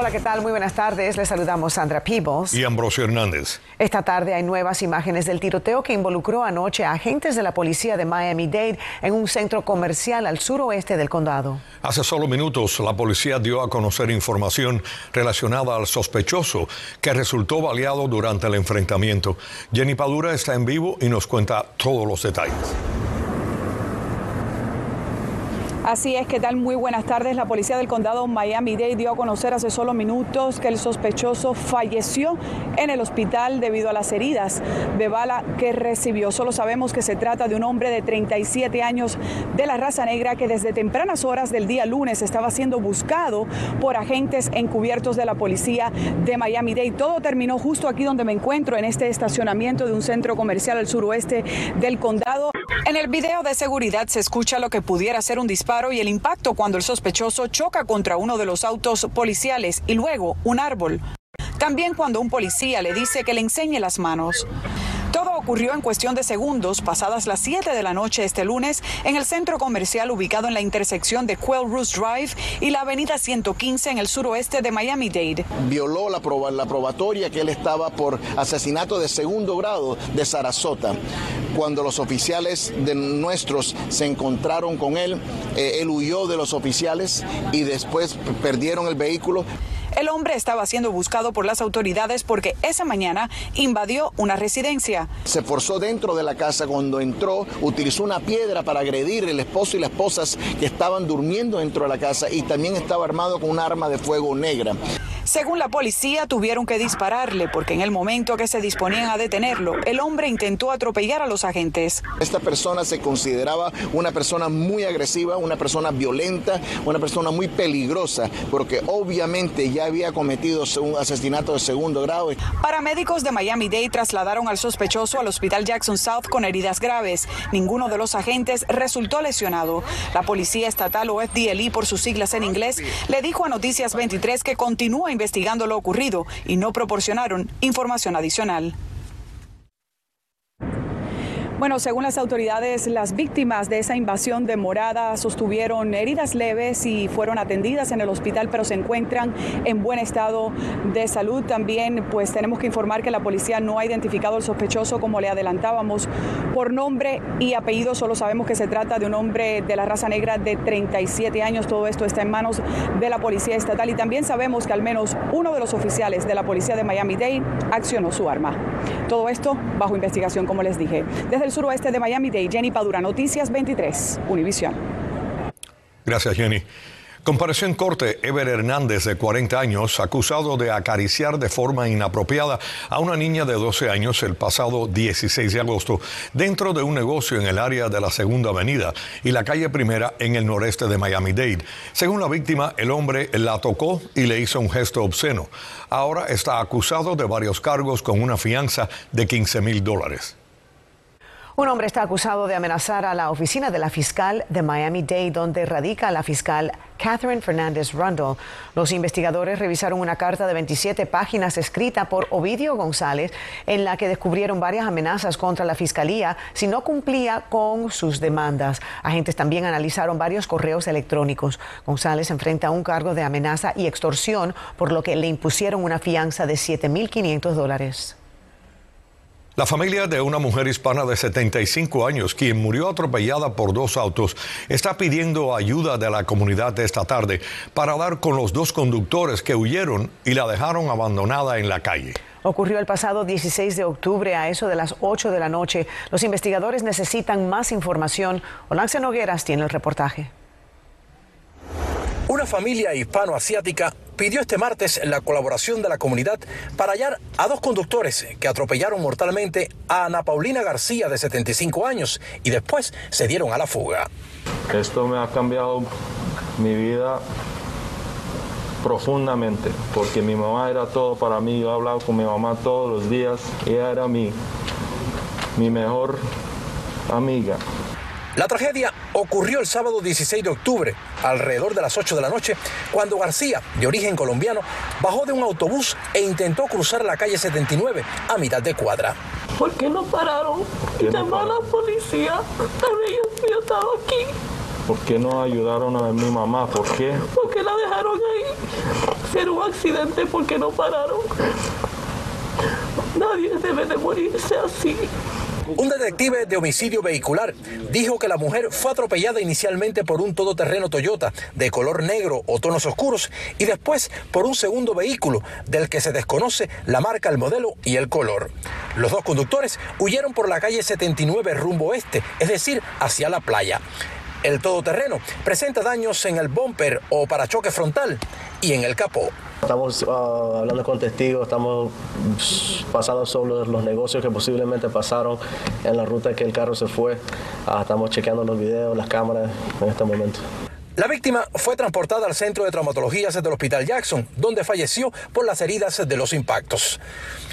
Hola, ¿qué tal? Muy buenas tardes. Les saludamos Sandra Peebles. Y Ambrosio Hernández. Esta tarde hay nuevas imágenes del tiroteo que involucró anoche a agentes de la policía de Miami-Dade en un centro comercial al suroeste del condado. Hace solo minutos, la policía dio a conocer información relacionada al sospechoso que resultó baleado durante el enfrentamiento. Jenny Padura está en vivo y nos cuenta todos los detalles. Así es, ¿qué tal? Muy buenas tardes. La policía del condado Miami-Dade dio a conocer hace solo minutos que el sospechoso falleció en el hospital debido a las heridas de bala que recibió. Solo sabemos que se trata de un hombre de 37 años de la raza negra que desde tempranas horas del día lunes estaba siendo buscado por agentes encubiertos de la policía de Miami-Dade. Todo terminó justo aquí donde me encuentro, en este estacionamiento de un centro comercial al suroeste del condado. En el video de seguridad se escucha lo que pudiera ser un disparo y el impacto cuando el sospechoso choca contra uno de los autos policiales y luego un árbol. También cuando un policía le dice que le enseñe las manos. Ocurrió en cuestión de segundos, pasadas las 7 de la noche este lunes, en el centro comercial ubicado en la intersección de Quail Roost Drive y la avenida 115 en el suroeste de Miami-Dade. Violó la, la probatoria que él estaba por asesinato de segundo grado de Sarasota. Cuando los oficiales de nuestros se encontraron con él, eh, él huyó de los oficiales y después perdieron el vehículo. El hombre estaba siendo buscado por las autoridades porque esa mañana invadió una residencia. Se forzó dentro de la casa cuando entró, utilizó una piedra para agredir el esposo y las esposas que estaban durmiendo dentro de la casa y también estaba armado con un arma de fuego negra. Según la policía, tuvieron que dispararle porque en el momento que se disponían a detenerlo, el hombre intentó atropellar a los agentes. Esta persona se consideraba una persona muy agresiva, una persona violenta, una persona muy peligrosa, porque obviamente ya había cometido un asesinato de segundo grado. Paramédicos de Miami-Dade trasladaron al sospechoso al hospital Jackson South con heridas graves. Ninguno de los agentes resultó lesionado. La policía estatal o FDLE por sus siglas en inglés le dijo a Noticias 23 que continúa investigando lo ocurrido y no proporcionaron información adicional. Bueno, según las autoridades, las víctimas de esa invasión de morada sostuvieron heridas leves y fueron atendidas en el hospital, pero se encuentran en buen estado de salud. También, pues tenemos que informar que la policía no ha identificado al sospechoso, como le adelantábamos, por nombre y apellido. Solo sabemos que se trata de un hombre de la raza negra de 37 años. Todo esto está en manos de la policía estatal y también sabemos que al menos uno de los oficiales de la policía de Miami-Dade accionó su arma. Todo esto bajo investigación, como les dije. Desde el suroeste de Miami Dade, Jenny Padura, Noticias 23, Univisión. Gracias, Jenny. Compareció en corte Ever Hernández, de 40 años, acusado de acariciar de forma inapropiada a una niña de 12 años el pasado 16 de agosto dentro de un negocio en el área de la Segunda Avenida y la calle Primera en el noreste de Miami-Dade. Según la víctima, el hombre la tocó y le hizo un gesto obsceno. Ahora está acusado de varios cargos con una fianza de 15 mil dólares. Un hombre está acusado de amenazar a la oficina de la fiscal de Miami-Dade, donde radica la fiscal Catherine Fernández Rundle. Los investigadores revisaron una carta de 27 páginas escrita por Ovidio González, en la que descubrieron varias amenazas contra la fiscalía si no cumplía con sus demandas. Agentes también analizaron varios correos electrónicos. González enfrenta un cargo de amenaza y extorsión, por lo que le impusieron una fianza de 7.500 dólares. La familia de una mujer hispana de 75 años, quien murió atropellada por dos autos, está pidiendo ayuda de la comunidad esta tarde para dar con los dos conductores que huyeron y la dejaron abandonada en la calle. Ocurrió el pasado 16 de octubre a eso de las 8 de la noche. Los investigadores necesitan más información. Olance Nogueras tiene el reportaje. Una familia hispano-asiática pidió este martes la colaboración de la comunidad para hallar a dos conductores que atropellaron mortalmente a Ana Paulina García de 75 años y después se dieron a la fuga. Esto me ha cambiado mi vida profundamente, porque mi mamá era todo para mí, yo hablaba con mi mamá todos los días, ella era mi, mi mejor amiga. La tragedia ocurrió el sábado 16 de octubre, alrededor de las 8 de la noche, cuando García, de origen colombiano, bajó de un autobús e intentó cruzar la calle 79 a mitad de cuadra. ¿Por qué no pararon? Llamó a la policía. Ellos yo estaba aquí. ¿Por qué no ayudaron a mi mamá? ¿Por qué? Porque la dejaron ahí. Era un accidente, ¿por qué no pararon? Nadie debe de morirse así. Un detective de homicidio vehicular dijo que la mujer fue atropellada inicialmente por un todoterreno Toyota de color negro o tonos oscuros y después por un segundo vehículo del que se desconoce la marca, el modelo y el color. Los dos conductores huyeron por la calle 79 rumbo oeste, es decir, hacia la playa. El todoterreno presenta daños en el bumper o parachoque frontal y en el capó. Estamos ah, hablando con testigos, estamos pasando sobre los negocios que posiblemente pasaron en la ruta que el carro se fue. Ah, estamos chequeando los videos, las cámaras en este momento. La víctima fue transportada al centro de traumatología del Hospital Jackson, donde falleció por las heridas de los impactos.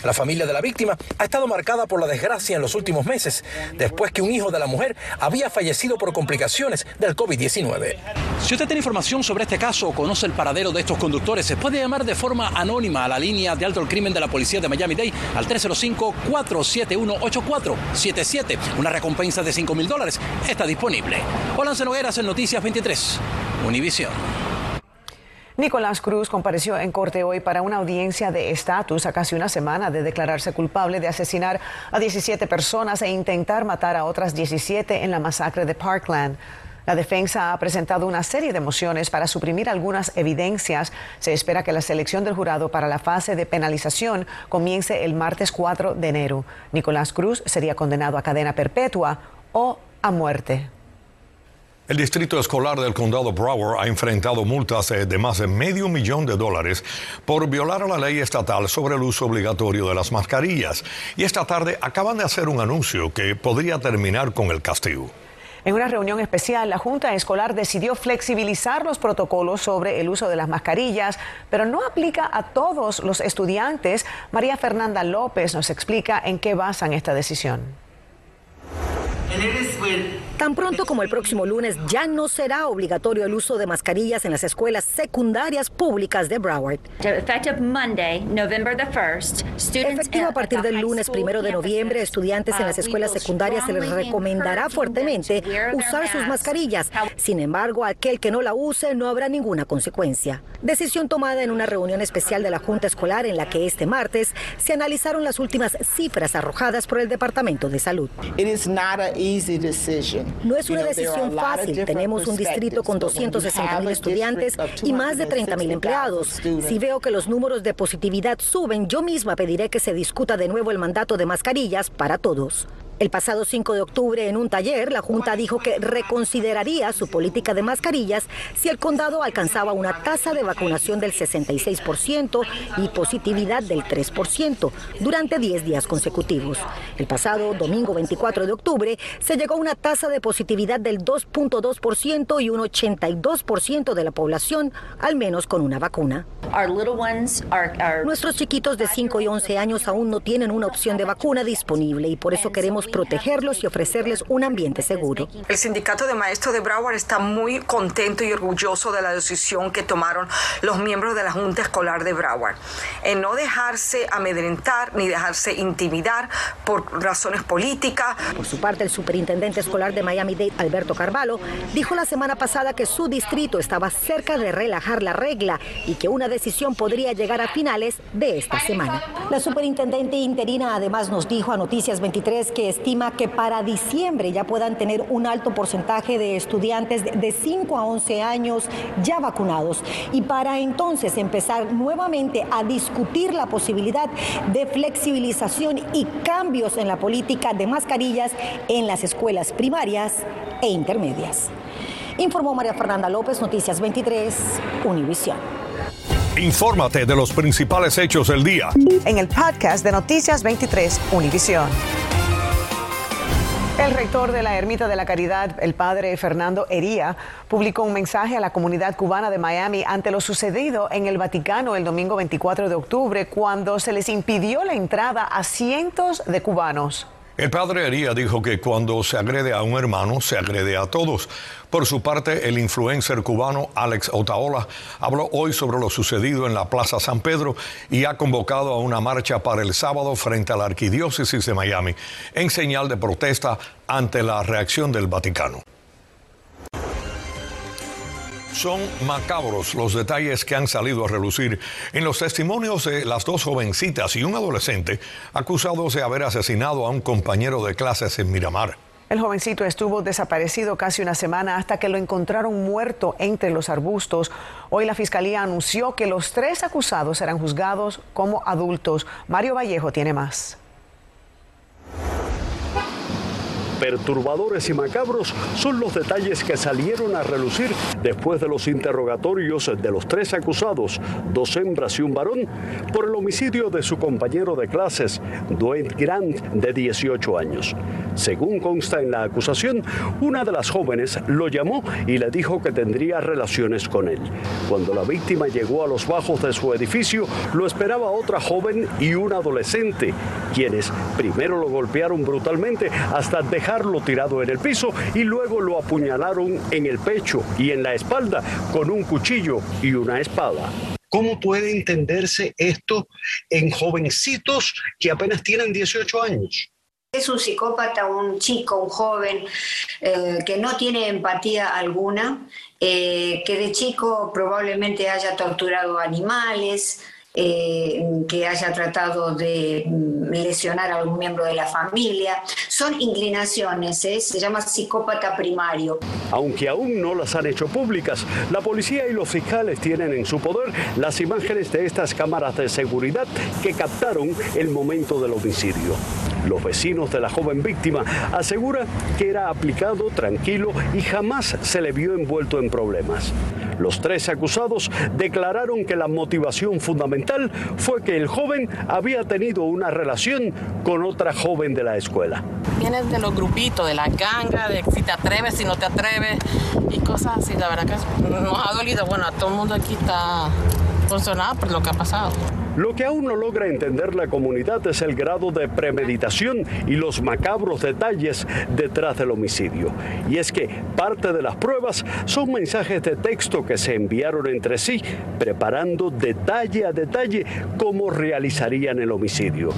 La familia de la víctima ha estado marcada por la desgracia en los últimos meses, después que un hijo de la mujer había fallecido por complicaciones del COVID-19. Si usted tiene información sobre este caso o conoce el paradero de estos conductores, se puede llamar de forma anónima a la línea de alto el crimen de la policía de Miami-Dade al 305-471-8477. Una recompensa de 5 mil dólares está disponible. Hola, Nogueras en Noticias 23. Univisión. Nicolás Cruz compareció en corte hoy para una audiencia de estatus a casi una semana de declararse culpable de asesinar a 17 personas e intentar matar a otras 17 en la masacre de Parkland. La defensa ha presentado una serie de mociones para suprimir algunas evidencias. Se espera que la selección del jurado para la fase de penalización comience el martes 4 de enero. Nicolás Cruz sería condenado a cadena perpetua o a muerte. El Distrito Escolar del Condado Broward ha enfrentado multas de más de medio millón de dólares por violar la ley estatal sobre el uso obligatorio de las mascarillas. Y esta tarde acaban de hacer un anuncio que podría terminar con el castigo. En una reunión especial, la Junta Escolar decidió flexibilizar los protocolos sobre el uso de las mascarillas, pero no aplica a todos los estudiantes. María Fernanda López nos explica en qué basan esta decisión. Tan pronto como el próximo lunes ya no será obligatorio el uso de mascarillas en las escuelas secundarias públicas de Broward. Efectivo a partir del lunes primero de noviembre, estudiantes en las escuelas secundarias se les recomendará fuertemente usar sus mascarillas. Sin embargo, aquel que no la use no habrá ninguna consecuencia. Decisión tomada en una reunión especial de la Junta Escolar en la que este martes se analizaron las últimas cifras arrojadas por el Departamento de Salud. No es una decisión fácil. Tenemos un distrito con 260 mil estudiantes y más de 30 mil empleados. Si veo que los números de positividad suben, yo misma pediré que se discuta de nuevo el mandato de mascarillas para todos. El pasado 5 de octubre, en un taller, la Junta dijo que reconsideraría su política de mascarillas si el condado alcanzaba una tasa de vacunación del 66% y positividad del 3% durante 10 días consecutivos. El pasado domingo 24 de octubre se llegó a una tasa de positividad del 2.2% y un 82% de la población, al menos con una vacuna. Nuestros chiquitos de 5 y 11 años aún no tienen una opción de vacuna disponible y por eso queremos protegerlos y ofrecerles un ambiente seguro. El sindicato de maestros de Broward está muy contento y orgulloso de la decisión que tomaron los miembros de la Junta Escolar de Broward, en no dejarse amedrentar ni dejarse intimidar por razones políticas. Por su parte, el superintendente escolar de Miami-Dade, Alberto Carvalho, dijo la semana pasada que su distrito estaba cerca de relajar la regla y que una decisión podría llegar a finales de esta semana. La superintendente interina además nos dijo a Noticias 23 que estima que para diciembre ya puedan tener un alto porcentaje de estudiantes de 5 a 11 años ya vacunados y para entonces empezar nuevamente a discutir la posibilidad de flexibilización y cambios en la política de mascarillas en las escuelas primarias e intermedias. Informó María Fernanda López, Noticias 23, Univisión. Infórmate de los principales hechos del día. En el podcast de Noticias 23, Univisión. El rector de la Ermita de la Caridad, el padre Fernando Hería, publicó un mensaje a la comunidad cubana de Miami ante lo sucedido en el Vaticano el domingo 24 de octubre, cuando se les impidió la entrada a cientos de cubanos. El padre Hería dijo que cuando se agrede a un hermano, se agrede a todos. Por su parte, el influencer cubano Alex Otaola habló hoy sobre lo sucedido en la Plaza San Pedro y ha convocado a una marcha para el sábado frente a la Arquidiócesis de Miami en señal de protesta ante la reacción del Vaticano. Son macabros los detalles que han salido a relucir en los testimonios de las dos jovencitas y un adolescente acusados de haber asesinado a un compañero de clases en Miramar. El jovencito estuvo desaparecido casi una semana hasta que lo encontraron muerto entre los arbustos. Hoy la fiscalía anunció que los tres acusados serán juzgados como adultos. Mario Vallejo tiene más. Perturbadores y macabros son los detalles que salieron a relucir después de los interrogatorios de los tres acusados, dos hembras y un varón, por el homicidio de su compañero de clases, Dwayne Grant, de 18 años. Según consta en la acusación, una de las jóvenes lo llamó y le dijo que tendría relaciones con él. Cuando la víctima llegó a los bajos de su edificio, lo esperaba otra joven y un adolescente, quienes primero lo golpearon brutalmente hasta dejar dejarlo tirado en el piso y luego lo apuñalaron en el pecho y en la espalda con un cuchillo y una espada. ¿Cómo puede entenderse esto en jovencitos que apenas tienen 18 años? Es un psicópata, un chico, un joven eh, que no tiene empatía alguna, eh, que de chico probablemente haya torturado animales, eh, que haya tratado de mm, lesionar a algún miembro de la familia. Son inclinaciones, ¿eh? se llama psicópata primario. Aunque aún no las han hecho públicas, la policía y los fiscales tienen en su poder las imágenes de estas cámaras de seguridad que captaron el momento del homicidio. Los vecinos de la joven víctima aseguran que era aplicado tranquilo y jamás se le vio envuelto en problemas. Los tres acusados declararon que la motivación fundamental fue que el joven había tenido una relación con otra joven de la escuela. Vienen de los grupitos, de la ganga, de si te atreves, si no te atreves y cosas así. La verdad que nos ha dolido. Bueno, a todo el mundo aquí está funcionando por lo que ha pasado. Lo que aún no logra entender la comunidad es el grado de premeditación y los macabros detalles detrás del homicidio. Y es que parte de las pruebas son mensajes de texto que se enviaron entre sí, preparando detalle a detalle cómo realizarían el homicidio.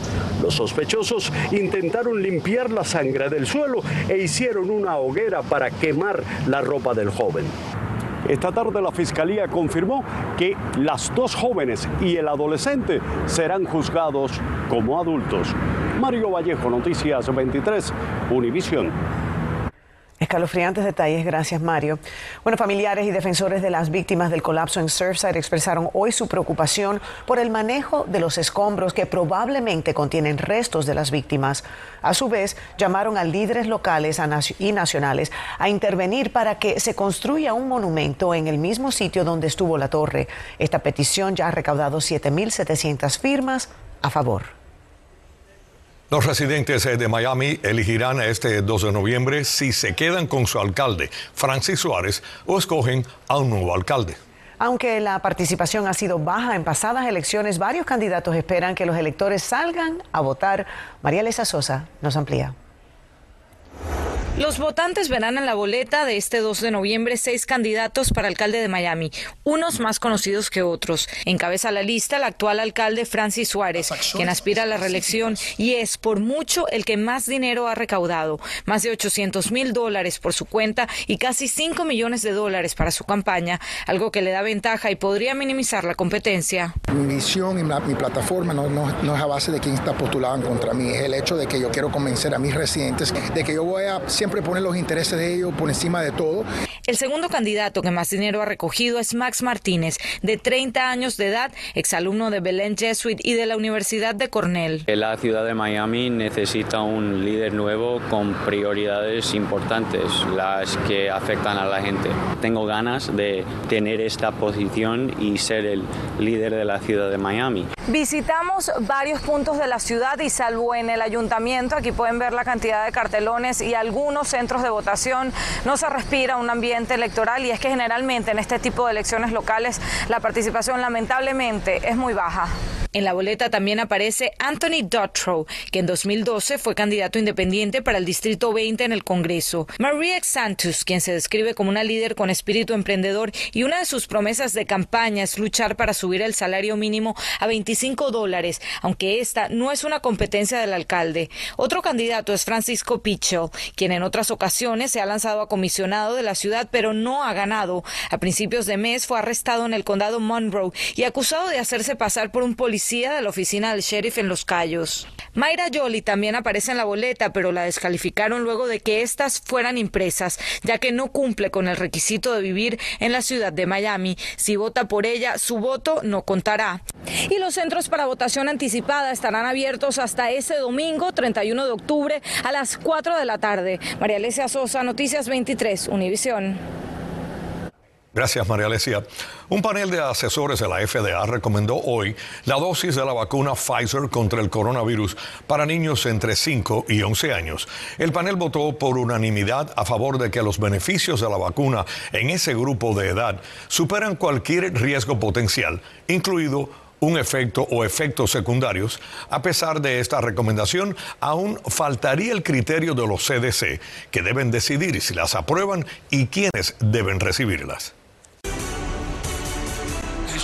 Los sospechosos intentaron limpiar la sangre del suelo e hicieron una hoguera para quemar la ropa del joven. Esta tarde la Fiscalía confirmó que las dos jóvenes y el adolescente serán juzgados como adultos. Mario Vallejo, Noticias 23, Univisión. Escalofriantes detalles, gracias Mario. Bueno, familiares y defensores de las víctimas del colapso en Surfside expresaron hoy su preocupación por el manejo de los escombros que probablemente contienen restos de las víctimas. A su vez, llamaron a líderes locales y nacionales a intervenir para que se construya un monumento en el mismo sitio donde estuvo la torre. Esta petición ya ha recaudado 7.700 firmas a favor. Los residentes de Miami elegirán este 2 de noviembre si se quedan con su alcalde, Francis Suárez, o escogen a un nuevo alcalde. Aunque la participación ha sido baja en pasadas elecciones, varios candidatos esperan que los electores salgan a votar. María Lesa Sosa nos amplía. Los votantes verán en la boleta de este 2 de noviembre seis candidatos para alcalde de Miami, unos más conocidos que otros. Encabeza la lista el actual alcalde Francis Suárez, quien aspira a la reelección y es por mucho el que más dinero ha recaudado, más de 800 mil dólares por su cuenta y casi 5 millones de dólares para su campaña, algo que le da ventaja y podría minimizar la competencia. Mi visión y mi plataforma no, no es a base de quién está postulado contra mí, es el hecho de que yo quiero convencer a mis residentes de que yo voy a siempre poner los intereses de ellos por encima de todo. El segundo candidato que más dinero ha recogido es Max Martínez, de 30 años de edad, exalumno de Belén Jesuit y de la Universidad de Cornell. La ciudad de Miami necesita un líder nuevo con prioridades importantes, las que afectan a la gente. Tengo ganas de tener esta posición y ser el líder de la ciudad de Miami. Visitamos varios puntos de la ciudad y salvo en el ayuntamiento, aquí pueden ver la cantidad de cartelones y algunos centros de votación no se respira un ambiente electoral y es que generalmente en este tipo de elecciones locales la participación lamentablemente es muy baja. En la boleta también aparece Anthony Dutrow, que en 2012 fue candidato independiente para el Distrito 20 en el Congreso. Maria Santos, quien se describe como una líder con espíritu emprendedor y una de sus promesas de campaña es luchar para subir el salario mínimo a 25 dólares, aunque esta no es una competencia del alcalde. Otro candidato es Francisco Pichel, quien en otras ocasiones se ha lanzado a comisionado de la ciudad, pero no ha ganado. A principios de mes fue arrestado en el condado Monroe y acusado de hacerse pasar por un policía de la oficina del sheriff en Los Cayos. Mayra Yoli también aparece en la boleta, pero la descalificaron luego de que éstas fueran impresas, ya que no cumple con el requisito de vivir en la ciudad de Miami. Si vota por ella, su voto no contará. Y los centros para votación anticipada estarán abiertos hasta ese domingo, 31 de octubre, a las 4 de la tarde. María Alesia Sosa, Noticias 23, Univisión. Gracias, María Alesia. Un panel de asesores de la FDA recomendó hoy la dosis de la vacuna Pfizer contra el coronavirus para niños entre 5 y 11 años. El panel votó por unanimidad a favor de que los beneficios de la vacuna en ese grupo de edad superan cualquier riesgo potencial, incluido un efecto o efectos secundarios. A pesar de esta recomendación, aún faltaría el criterio de los CDC, que deben decidir si las aprueban y quiénes deben recibirlas.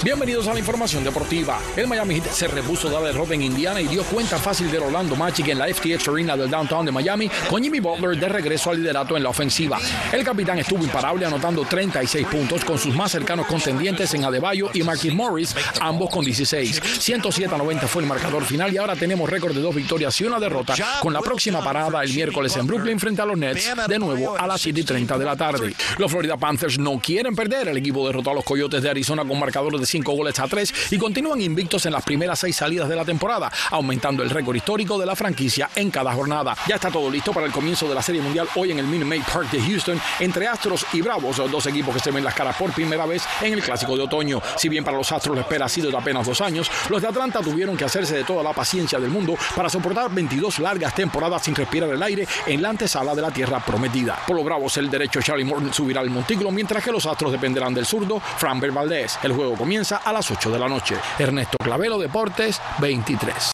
Bienvenidos a la información deportiva. El Miami Heat se repuso de la derrota en Indiana y dio cuenta fácil del Orlando Magic en la FTX Arena del downtown de Miami con Jimmy Butler de regreso al liderato en la ofensiva. El capitán estuvo imparable anotando 36 puntos con sus más cercanos contendientes en Adebayo y Marquis Morris, ambos con 16. 107 a 90 fue el marcador final y ahora tenemos récord de dos victorias y una derrota con la próxima parada el miércoles en Brooklyn frente a los Nets de nuevo a las 7 y 30 de la tarde. Los Florida Panthers no quieren perder. El equipo derrotó a los Coyotes de Arizona con marcadores de 5 goles a 3 y continúan invictos en las primeras seis salidas de la temporada, aumentando el récord histórico de la franquicia en cada jornada. Ya está todo listo para el comienzo de la Serie Mundial hoy en el Minute Maid Park de Houston entre Astros y Bravos, los dos equipos que se ven las caras por primera vez en el Clásico de Otoño. Si bien para los Astros la espera ha sido de apenas dos años, los de Atlanta tuvieron que hacerse de toda la paciencia del mundo para soportar 22 largas temporadas sin respirar el aire en la antesala de la tierra prometida. Por los Bravos, el derecho Charlie Morton subirá al montículo, mientras que los Astros dependerán del zurdo Framber Valdez. El juego comienza a las 8 de la noche. Ernesto Clavelo, Deportes 23.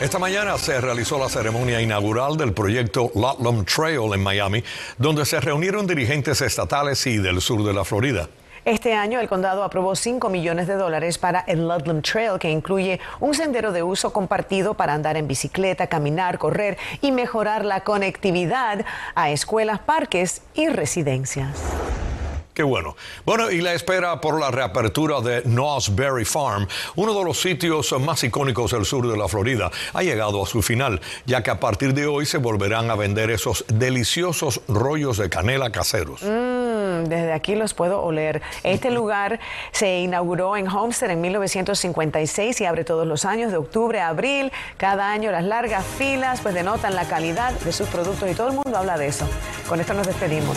Esta mañana se realizó la ceremonia inaugural del proyecto Ludlam Trail en Miami, donde se reunieron dirigentes estatales y del sur de la Florida. Este año el condado aprobó 5 millones de dólares para el Ludlam Trail, que incluye un sendero de uso compartido para andar en bicicleta, caminar, correr y mejorar la conectividad a escuelas, parques y residencias. Qué bueno. Bueno, y la espera por la reapertura de Berry Farm, uno de los sitios más icónicos del sur de la Florida, ha llegado a su final, ya que a partir de hoy se volverán a vender esos deliciosos rollos de canela caseros. Mm, desde aquí los puedo oler. Este lugar se inauguró en Homestead en 1956 y abre todos los años de octubre a abril. Cada año las largas filas pues denotan la calidad de sus productos y todo el mundo habla de eso. Con esto nos despedimos.